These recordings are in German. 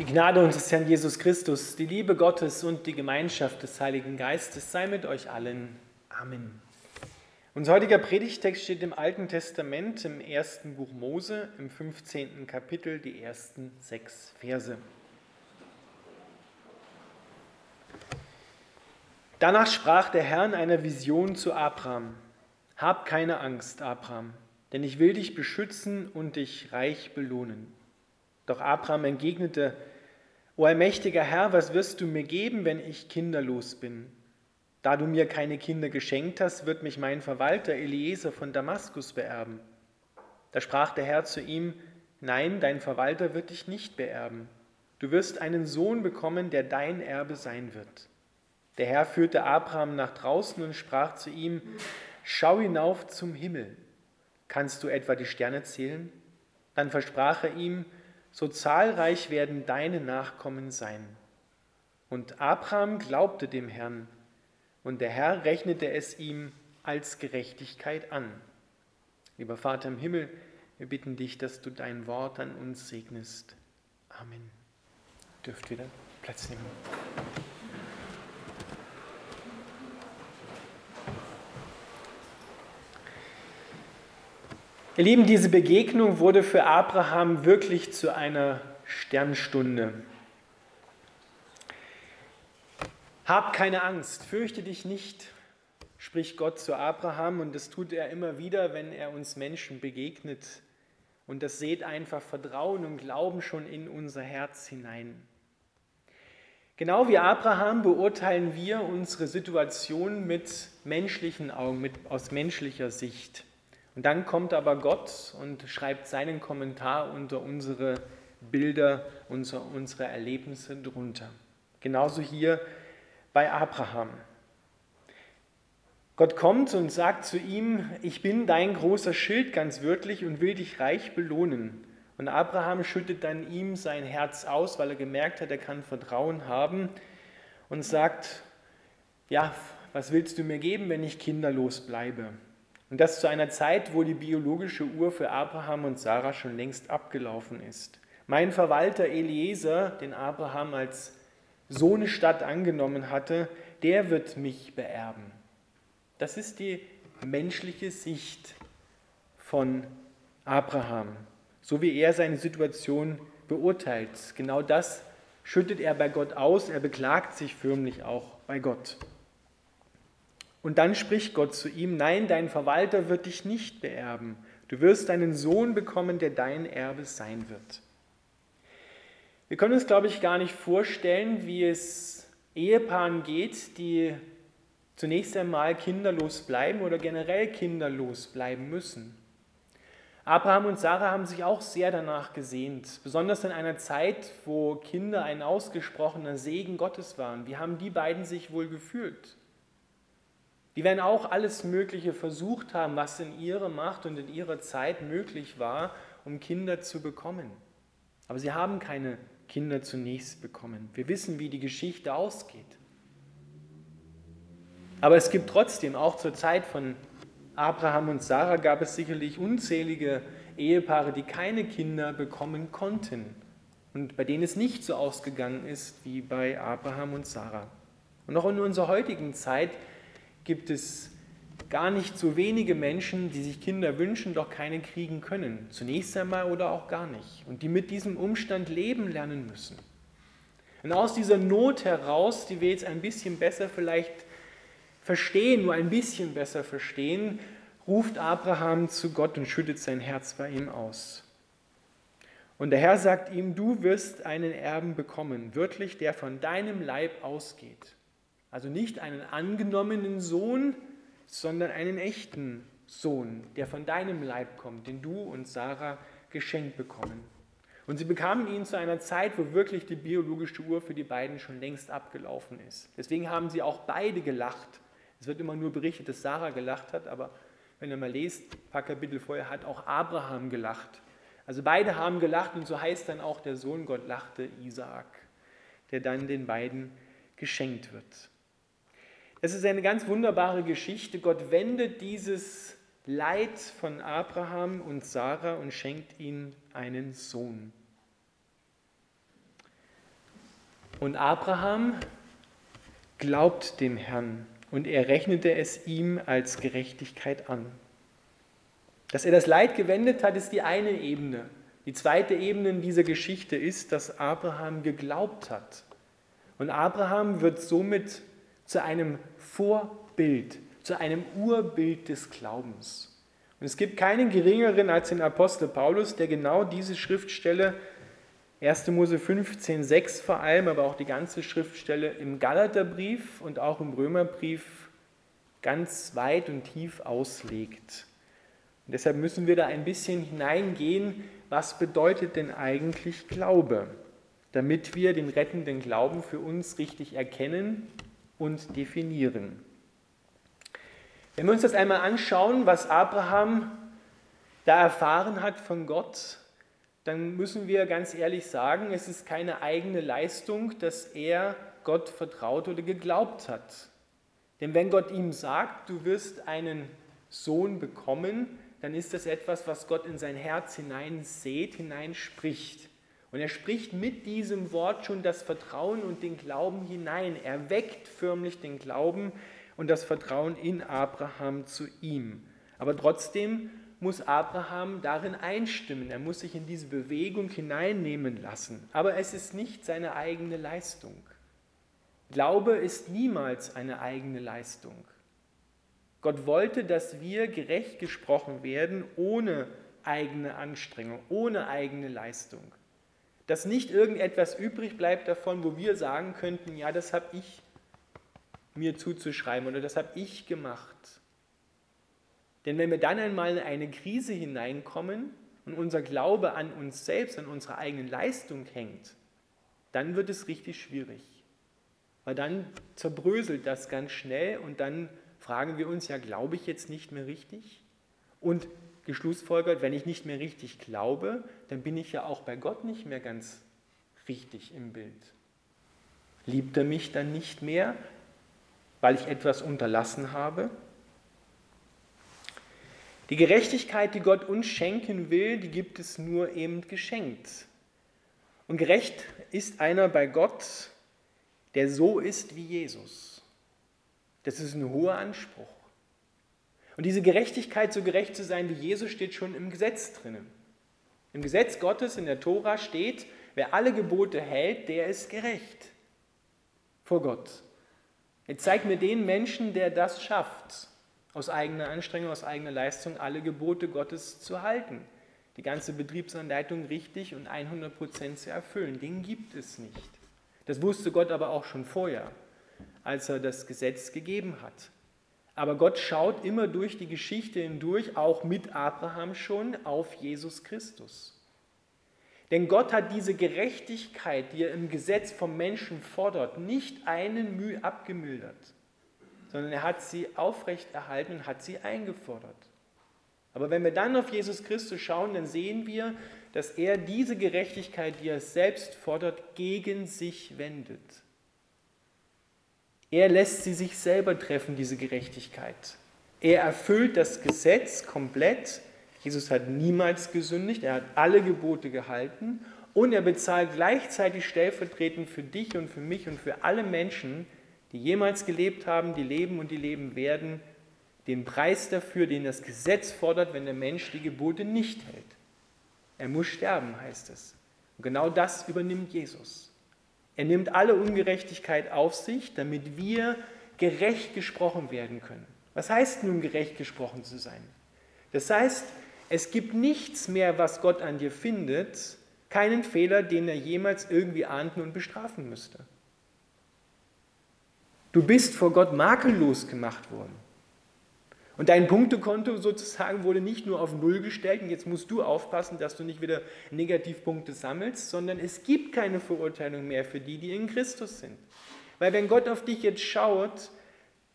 Die Gnade unseres Herrn Jesus Christus, die Liebe Gottes und die Gemeinschaft des Heiligen Geistes sei mit euch allen. Amen. Unser heutiger Predigtext steht im Alten Testament im ersten Buch Mose, im 15. Kapitel, die ersten sechs Verse. Danach sprach der Herr in einer Vision zu Abraham: Hab keine Angst, Abraham, denn ich will dich beschützen und dich reich belohnen. Doch Abraham entgegnete: O allmächtiger Herr, was wirst du mir geben, wenn ich kinderlos bin? Da du mir keine Kinder geschenkt hast, wird mich mein Verwalter Eliezer von Damaskus beerben. Da sprach der Herr zu ihm, Nein, dein Verwalter wird dich nicht beerben. Du wirst einen Sohn bekommen, der dein Erbe sein wird. Der Herr führte Abraham nach draußen und sprach zu ihm, Schau hinauf zum Himmel. Kannst du etwa die Sterne zählen? Dann versprach er ihm, so zahlreich werden deine Nachkommen sein. Und Abraham glaubte dem Herrn, und der Herr rechnete es ihm als Gerechtigkeit an. Lieber Vater im Himmel, wir bitten dich, dass du dein Wort an uns segnest. Amen. Dürft wieder Platz nehmen. Ihr Lieben, diese Begegnung wurde für Abraham wirklich zu einer Sternstunde. Hab keine Angst, fürchte dich nicht, spricht Gott zu Abraham und das tut er immer wieder, wenn er uns Menschen begegnet. Und das seht einfach Vertrauen und Glauben schon in unser Herz hinein. Genau wie Abraham beurteilen wir unsere Situation mit menschlichen Augen, mit, aus menschlicher Sicht. Und dann kommt aber Gott und schreibt seinen Kommentar unter unsere Bilder, unser, unsere Erlebnisse drunter. Genauso hier bei Abraham. Gott kommt und sagt zu ihm, ich bin dein großer Schild ganz wirklich und will dich reich belohnen. Und Abraham schüttet dann ihm sein Herz aus, weil er gemerkt hat, er kann Vertrauen haben und sagt, ja, was willst du mir geben, wenn ich kinderlos bleibe? Und das zu einer Zeit, wo die biologische Uhr für Abraham und Sarah schon längst abgelaufen ist. Mein Verwalter Eliezer, den Abraham als Sohnestadt angenommen hatte, der wird mich beerben. Das ist die menschliche Sicht von Abraham, so wie er seine Situation beurteilt. Genau das schüttet er bei Gott aus, er beklagt sich förmlich auch bei Gott. Und dann spricht Gott zu ihm, nein, dein Verwalter wird dich nicht beerben. Du wirst einen Sohn bekommen, der dein Erbe sein wird. Wir können uns, glaube ich, gar nicht vorstellen, wie es Ehepaaren geht, die zunächst einmal kinderlos bleiben oder generell kinderlos bleiben müssen. Abraham und Sarah haben sich auch sehr danach gesehnt, besonders in einer Zeit, wo Kinder ein ausgesprochener Segen Gottes waren. Wie haben die beiden sich wohl gefühlt? Die werden auch alles Mögliche versucht haben, was in ihrer Macht und in ihrer Zeit möglich war, um Kinder zu bekommen. Aber sie haben keine Kinder zunächst bekommen. Wir wissen, wie die Geschichte ausgeht. Aber es gibt trotzdem, auch zur Zeit von Abraham und Sarah, gab es sicherlich unzählige Ehepaare, die keine Kinder bekommen konnten und bei denen es nicht so ausgegangen ist wie bei Abraham und Sarah. Und auch in unserer heutigen Zeit gibt es gar nicht so wenige Menschen, die sich Kinder wünschen, doch keine kriegen können. Zunächst einmal oder auch gar nicht. Und die mit diesem Umstand leben lernen müssen. Und aus dieser Not heraus, die wir jetzt ein bisschen besser vielleicht verstehen, nur ein bisschen besser verstehen, ruft Abraham zu Gott und schüttet sein Herz bei ihm aus. Und der Herr sagt ihm, du wirst einen Erben bekommen, wirklich, der von deinem Leib ausgeht. Also nicht einen angenommenen Sohn, sondern einen echten Sohn, der von deinem Leib kommt, den du und Sarah geschenkt bekommen. Und sie bekamen ihn zu einer Zeit, wo wirklich die biologische Uhr für die beiden schon längst abgelaufen ist. Deswegen haben sie auch beide gelacht. Es wird immer nur berichtet, dass Sarah gelacht hat, aber wenn ihr mal lest, ein paar Kapitel vorher, hat auch Abraham gelacht. Also beide haben gelacht und so heißt dann auch, der Sohn Gott lachte, Isaak, der dann den beiden geschenkt wird. Es ist eine ganz wunderbare Geschichte. Gott wendet dieses Leid von Abraham und Sarah und schenkt ihnen einen Sohn. Und Abraham glaubt dem Herrn und er rechnete es ihm als Gerechtigkeit an. Dass er das Leid gewendet hat, ist die eine Ebene. Die zweite Ebene in dieser Geschichte ist, dass Abraham geglaubt hat. Und Abraham wird somit zu einem Vorbild, zu einem Urbild des Glaubens. Und es gibt keinen geringeren als den Apostel Paulus, der genau diese Schriftstelle 1. Mose 15, 6 vor allem, aber auch die ganze Schriftstelle im Galaterbrief und auch im Römerbrief ganz weit und tief auslegt. Und deshalb müssen wir da ein bisschen hineingehen, was bedeutet denn eigentlich Glaube, damit wir den rettenden Glauben für uns richtig erkennen und definieren. Wenn wir uns das einmal anschauen, was Abraham da erfahren hat von Gott, dann müssen wir ganz ehrlich sagen, es ist keine eigene Leistung, dass er Gott vertraut oder geglaubt hat. Denn wenn Gott ihm sagt, du wirst einen Sohn bekommen, dann ist das etwas, was Gott in sein Herz hinein sät, hineinspricht. Und er spricht mit diesem Wort schon das Vertrauen und den Glauben hinein. Er weckt förmlich den Glauben und das Vertrauen in Abraham zu ihm. Aber trotzdem muss Abraham darin einstimmen. Er muss sich in diese Bewegung hineinnehmen lassen. Aber es ist nicht seine eigene Leistung. Glaube ist niemals eine eigene Leistung. Gott wollte, dass wir gerecht gesprochen werden ohne eigene Anstrengung, ohne eigene Leistung. Dass nicht irgendetwas übrig bleibt davon, wo wir sagen könnten, ja, das habe ich mir zuzuschreiben oder das habe ich gemacht. Denn wenn wir dann einmal in eine Krise hineinkommen und unser Glaube an uns selbst, an unserer eigenen Leistung hängt, dann wird es richtig schwierig. Weil dann zerbröselt das ganz schnell und dann fragen wir uns ja, glaube ich jetzt nicht mehr richtig? Und geschlussfolgert, wenn ich nicht mehr richtig glaube, dann bin ich ja auch bei Gott nicht mehr ganz richtig im Bild. Liebt er mich dann nicht mehr, weil ich etwas unterlassen habe? Die Gerechtigkeit, die Gott uns schenken will, die gibt es nur eben geschenkt. Und gerecht ist einer bei Gott, der so ist wie Jesus. Das ist ein hoher Anspruch. Und diese Gerechtigkeit, so gerecht zu sein wie Jesus, steht schon im Gesetz drinnen. Im Gesetz Gottes, in der Tora steht, wer alle Gebote hält, der ist gerecht vor Gott. Jetzt zeigt mir den Menschen, der das schafft aus eigener Anstrengung, aus eigener Leistung alle Gebote Gottes zu halten, die ganze Betriebsanleitung richtig und 100 Prozent zu erfüllen. Den gibt es nicht. Das wusste Gott aber auch schon vorher, als er das Gesetz gegeben hat. Aber Gott schaut immer durch die Geschichte hindurch, auch mit Abraham schon, auf Jesus Christus. Denn Gott hat diese Gerechtigkeit, die er im Gesetz vom Menschen fordert, nicht einen Mühe abgemildert sondern er hat sie aufrechterhalten und hat sie eingefordert. Aber wenn wir dann auf Jesus Christus schauen, dann sehen wir, dass er diese Gerechtigkeit, die er selbst fordert, gegen sich wendet. Er lässt sie sich selber treffen, diese Gerechtigkeit. Er erfüllt das Gesetz komplett. Jesus hat niemals gesündigt, er hat alle Gebote gehalten und er bezahlt gleichzeitig stellvertretend für dich und für mich und für alle Menschen die jemals gelebt haben, die leben und die leben werden, den Preis dafür, den das Gesetz fordert, wenn der Mensch die Gebote nicht hält. Er muss sterben, heißt es. Und genau das übernimmt Jesus. Er nimmt alle Ungerechtigkeit auf sich, damit wir gerecht gesprochen werden können. Was heißt nun gerecht gesprochen zu sein? Das heißt, es gibt nichts mehr, was Gott an dir findet, keinen Fehler, den er jemals irgendwie ahnden und bestrafen müsste. Du bist vor Gott makellos gemacht worden. Und dein Punktekonto sozusagen wurde nicht nur auf Null gestellt und jetzt musst du aufpassen, dass du nicht wieder Negativpunkte sammelst, sondern es gibt keine Verurteilung mehr für die, die in Christus sind. Weil wenn Gott auf dich jetzt schaut,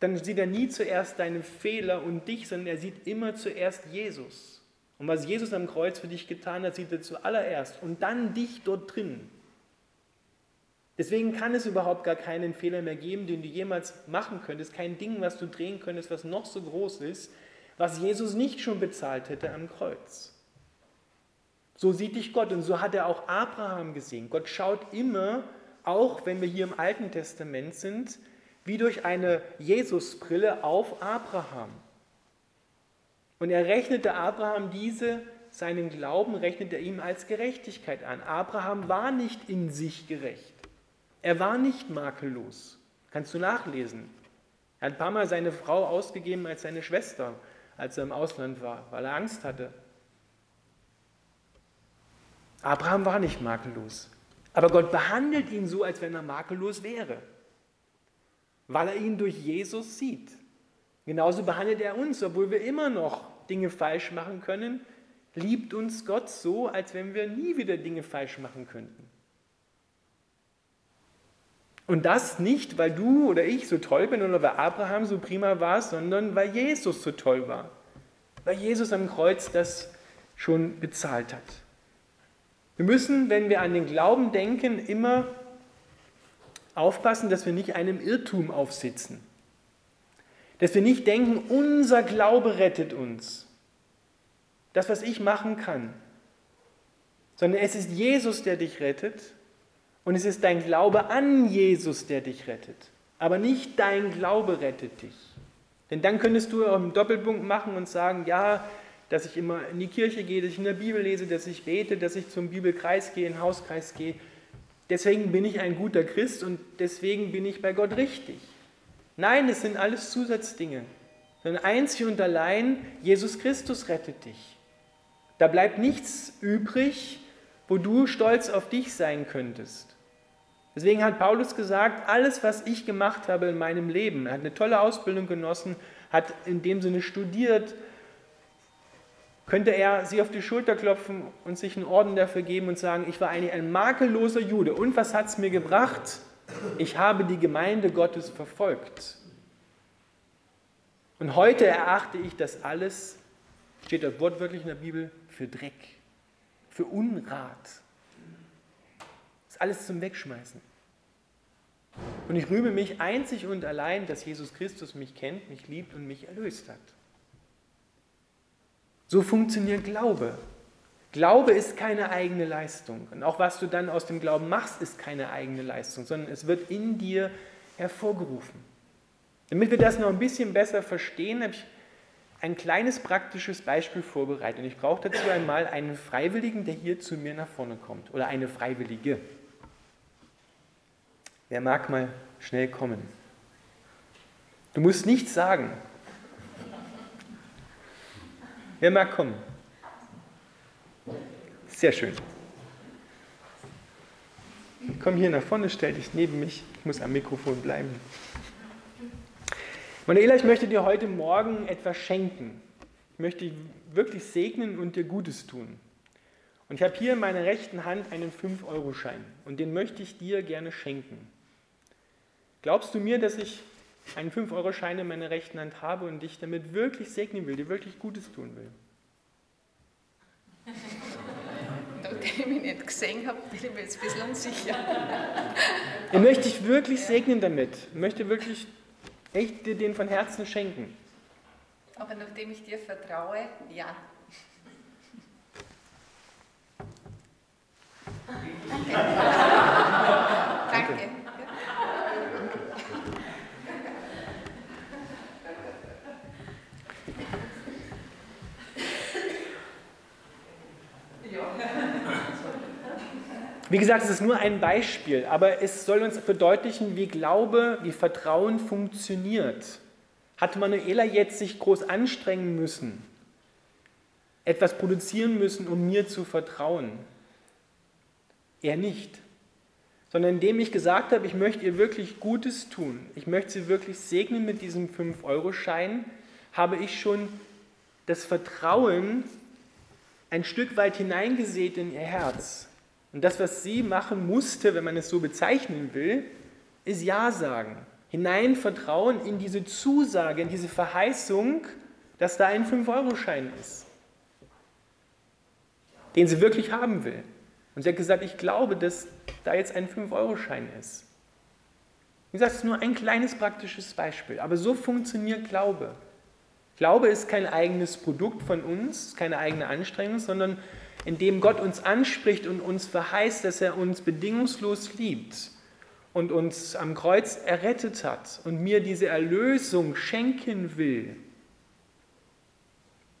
dann sieht er nie zuerst deine Fehler und dich, sondern er sieht immer zuerst Jesus. Und was Jesus am Kreuz für dich getan hat, sieht er zuallererst und dann dich dort drin. Deswegen kann es überhaupt gar keinen Fehler mehr geben, den du jemals machen könntest, kein Ding, was du drehen könntest, was noch so groß ist, was Jesus nicht schon bezahlt hätte am Kreuz. So sieht dich Gott und so hat er auch Abraham gesehen. Gott schaut immer auch wenn wir hier im Alten Testament sind, wie durch eine Jesusbrille auf Abraham. Und er rechnete Abraham diese, seinen Glauben, rechnete er ihm als Gerechtigkeit an. Abraham war nicht in sich gerecht. Er war nicht makellos. Kannst du nachlesen. Er hat ein paar Mal seine Frau ausgegeben als seine Schwester, als er im Ausland war, weil er Angst hatte. Abraham war nicht makellos. Aber Gott behandelt ihn so, als wenn er makellos wäre, weil er ihn durch Jesus sieht. Genauso behandelt er uns, obwohl wir immer noch Dinge falsch machen können, liebt uns Gott so, als wenn wir nie wieder Dinge falsch machen könnten. Und das nicht, weil du oder ich so toll bin oder weil Abraham so prima war, sondern weil Jesus so toll war. Weil Jesus am Kreuz das schon bezahlt hat. Wir müssen, wenn wir an den Glauben denken, immer aufpassen, dass wir nicht einem Irrtum aufsitzen. Dass wir nicht denken, unser Glaube rettet uns. Das, was ich machen kann. Sondern es ist Jesus, der dich rettet. Und es ist dein Glaube an Jesus, der dich rettet. Aber nicht dein Glaube rettet dich. Denn dann könntest du auch einen Doppelpunkt machen und sagen, ja, dass ich immer in die Kirche gehe, dass ich in der Bibel lese, dass ich bete, dass ich zum Bibelkreis gehe, in den Hauskreis gehe. Deswegen bin ich ein guter Christ und deswegen bin ich bei Gott richtig. Nein, das sind alles Zusatzdinge. Sondern einzig und allein Jesus Christus rettet dich. Da bleibt nichts übrig, wo du stolz auf dich sein könntest. Deswegen hat Paulus gesagt, alles, was ich gemacht habe in meinem Leben, er hat eine tolle Ausbildung genossen, hat in dem Sinne studiert, könnte er sich auf die Schulter klopfen und sich einen Orden dafür geben und sagen, ich war eigentlich ein makelloser Jude. Und was hat es mir gebracht? Ich habe die Gemeinde Gottes verfolgt. Und heute erachte ich das alles, steht das Wort wirklich in der Bibel, für Dreck, für Unrat. Ist alles zum Wegschmeißen. Und ich rühme mich einzig und allein, dass Jesus Christus mich kennt, mich liebt und mich erlöst hat. So funktioniert Glaube. Glaube ist keine eigene Leistung. Und auch was du dann aus dem Glauben machst, ist keine eigene Leistung, sondern es wird in dir hervorgerufen. Damit wir das noch ein bisschen besser verstehen, habe ich ein kleines praktisches Beispiel vorbereitet. Und ich brauche dazu einmal einen Freiwilligen, der hier zu mir nach vorne kommt. Oder eine Freiwillige. Wer mag mal schnell kommen? Du musst nichts sagen. Wer mag kommen? Sehr schön. Komm hier nach vorne, stell dich neben mich. Ich muss am Mikrofon bleiben. Manuela, ich möchte dir heute Morgen etwas schenken. Ich möchte dich wirklich segnen und dir Gutes tun. Und ich habe hier in meiner rechten Hand einen 5-Euro-Schein und den möchte ich dir gerne schenken. Glaubst du mir, dass ich einen 5-Euro-Schein in meiner rechten Hand habe und dich damit wirklich segnen will, dir wirklich Gutes tun will. Nachdem ich ihn nicht gesehen habe, bin ich mir jetzt ein bisschen unsicher. Ich möchte dich wirklich segnen damit. Ich möchte wirklich echt dir den von Herzen schenken. Aber nachdem ich dir vertraue, ja. Danke. Wie gesagt, es ist nur ein Beispiel, aber es soll uns verdeutlichen, wie Glaube, wie Vertrauen funktioniert. Hat Manuela jetzt sich groß anstrengen müssen, etwas produzieren müssen, um mir zu vertrauen? Er nicht. Sondern indem ich gesagt habe, ich möchte ihr wirklich Gutes tun, ich möchte sie wirklich segnen mit diesem 5-Euro-Schein, habe ich schon das Vertrauen ein Stück weit hineingesät in ihr Herz. Und das, was sie machen musste, wenn man es so bezeichnen will, ist Ja sagen. Hinein vertrauen in diese Zusage, in diese Verheißung, dass da ein 5-Euro-Schein ist, den sie wirklich haben will. Und sie hat gesagt, ich glaube, dass da jetzt ein 5-Euro-Schein ist. Wie gesagt, es ist nur ein kleines praktisches Beispiel, aber so funktioniert Glaube. Glaube ist kein eigenes Produkt von uns, keine eigene Anstrengung, sondern indem Gott uns anspricht und uns verheißt, dass er uns bedingungslos liebt, und uns am Kreuz errettet hat und mir diese Erlösung schenken will,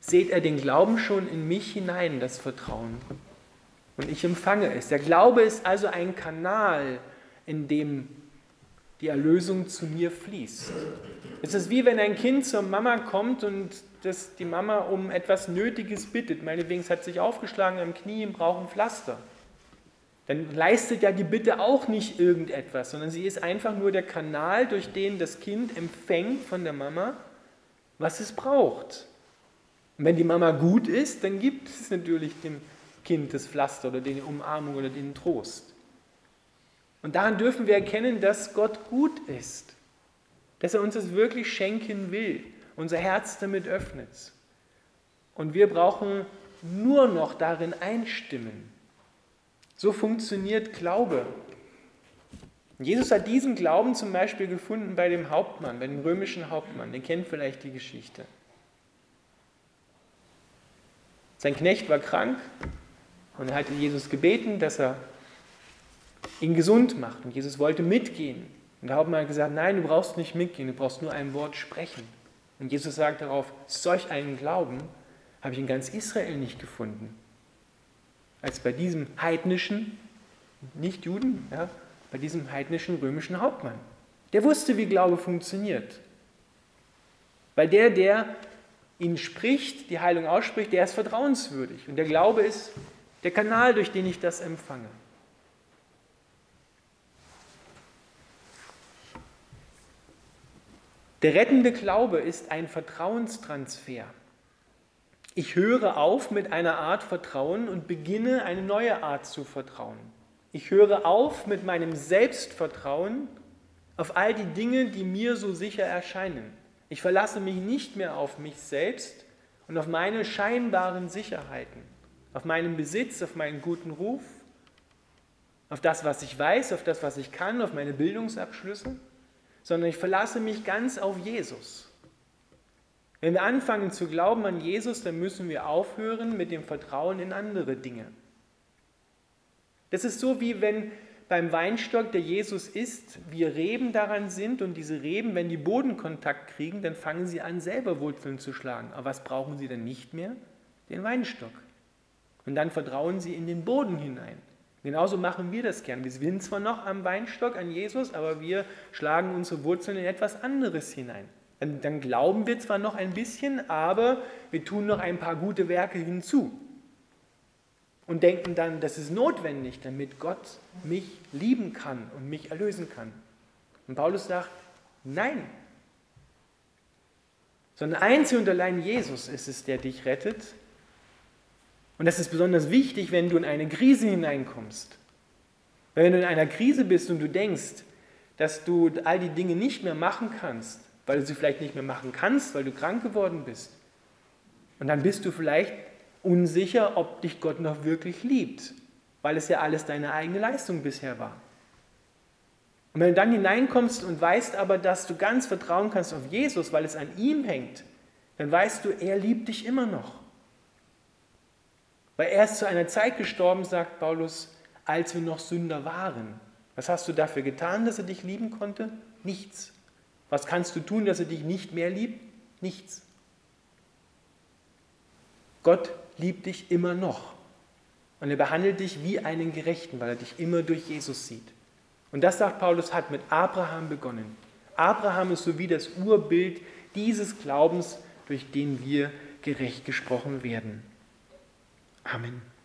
seht er den Glauben schon in mich hinein, das Vertrauen. Und ich empfange es. Der Glaube ist also ein Kanal, in dem die Erlösung zu mir fließt. Es ist wie wenn ein Kind zur Mama kommt und das die Mama um etwas Nötiges bittet. Meinetwegen, es hat sich aufgeschlagen am Knie und braucht ein Pflaster. Dann leistet ja die Bitte auch nicht irgendetwas, sondern sie ist einfach nur der Kanal, durch den das Kind empfängt von der Mama, was es braucht. Und wenn die Mama gut ist, dann gibt es natürlich dem Kind das Pflaster oder die Umarmung oder den Trost. Und daran dürfen wir erkennen, dass Gott gut ist, dass er uns das wirklich schenken will, unser Herz damit öffnet. Und wir brauchen nur noch darin einstimmen. So funktioniert Glaube. Jesus hat diesen Glauben zum Beispiel gefunden bei dem Hauptmann, bei dem römischen Hauptmann. Den kennt vielleicht die Geschichte. Sein Knecht war krank und er hatte Jesus gebeten, dass er ihn gesund macht. Und Jesus wollte mitgehen. Und der Hauptmann hat gesagt, nein, du brauchst nicht mitgehen, du brauchst nur ein Wort sprechen. Und Jesus sagt darauf, solch einen Glauben habe ich in ganz Israel nicht gefunden. Als bei diesem heidnischen, nicht Juden, ja, bei diesem heidnischen römischen Hauptmann. Der wusste, wie Glaube funktioniert. Weil der, der ihn spricht, die Heilung ausspricht, der ist vertrauenswürdig. Und der Glaube ist der Kanal, durch den ich das empfange. Der rettende Glaube ist ein Vertrauenstransfer. Ich höre auf mit einer Art Vertrauen und beginne eine neue Art zu vertrauen. Ich höre auf mit meinem Selbstvertrauen auf all die Dinge, die mir so sicher erscheinen. Ich verlasse mich nicht mehr auf mich selbst und auf meine scheinbaren Sicherheiten, auf meinen Besitz, auf meinen guten Ruf, auf das, was ich weiß, auf das, was ich kann, auf meine Bildungsabschlüsse, sondern ich verlasse mich ganz auf Jesus. Wenn wir anfangen zu glauben an Jesus, dann müssen wir aufhören mit dem Vertrauen in andere Dinge. Das ist so wie wenn beim Weinstock, der Jesus ist, wir Reben daran sind und diese Reben, wenn die Bodenkontakt kriegen, dann fangen sie an, selber Wurzeln zu schlagen. Aber was brauchen sie dann nicht mehr? Den Weinstock. Und dann vertrauen sie in den Boden hinein. Genauso machen wir das gern. Wir sind zwar noch am Weinstock, an Jesus, aber wir schlagen unsere Wurzeln in etwas anderes hinein. Dann, dann glauben wir zwar noch ein bisschen, aber wir tun noch ein paar gute Werke hinzu und denken dann, das ist notwendig, damit Gott mich lieben kann und mich erlösen kann. Und Paulus sagt, nein. Sondern einzig und allein Jesus ist es, der dich rettet. Und das ist besonders wichtig, wenn du in eine Krise hineinkommst. Weil wenn du in einer Krise bist und du denkst, dass du all die Dinge nicht mehr machen kannst, weil du sie vielleicht nicht mehr machen kannst, weil du krank geworden bist, und dann bist du vielleicht unsicher, ob dich Gott noch wirklich liebt, weil es ja alles deine eigene Leistung bisher war. Und wenn du dann hineinkommst und weißt aber, dass du ganz vertrauen kannst auf Jesus, weil es an ihm hängt, dann weißt du, er liebt dich immer noch. Weil er ist zu einer Zeit gestorben, sagt Paulus, als wir noch Sünder waren. Was hast du dafür getan, dass er dich lieben konnte? Nichts. Was kannst du tun, dass er dich nicht mehr liebt? Nichts. Gott liebt dich immer noch. Und er behandelt dich wie einen Gerechten, weil er dich immer durch Jesus sieht. Und das, sagt Paulus, hat mit Abraham begonnen. Abraham ist so wie das Urbild dieses Glaubens, durch den wir gerecht gesprochen werden. Amen.